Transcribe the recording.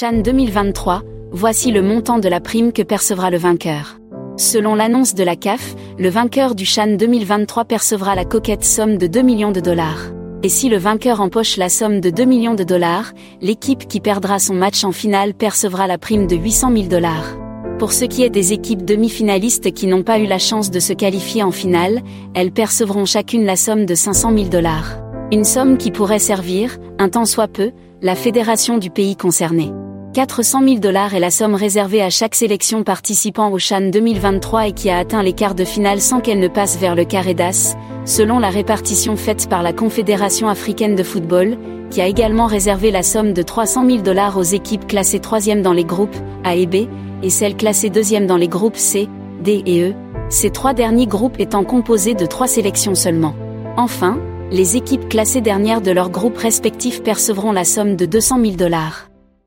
Chan 2023, voici le montant de la prime que percevra le vainqueur. Selon l'annonce de la CAF, le vainqueur du Chan 2023 percevra la coquette somme de 2 millions de dollars. Et si le vainqueur empoche la somme de 2 millions de dollars, l'équipe qui perdra son match en finale percevra la prime de 800 000 dollars. Pour ce qui est des équipes demi-finalistes qui n'ont pas eu la chance de se qualifier en finale, elles percevront chacune la somme de 500 000 dollars. Une somme qui pourrait servir, un temps soit peu, la fédération du pays concerné. 400 000 dollars est la somme réservée à chaque sélection participant au Chan 2023 et qui a atteint les quarts de finale sans qu'elle ne passe vers le carré d'as, selon la répartition faite par la Confédération africaine de football, qui a également réservé la somme de 300 000 dollars aux équipes classées troisième dans les groupes A et B, et celles classées deuxième dans les groupes C, D et E, ces trois derniers groupes étant composés de trois sélections seulement. Enfin, les équipes classées dernières de leurs groupes respectifs percevront la somme de 200 000 dollars.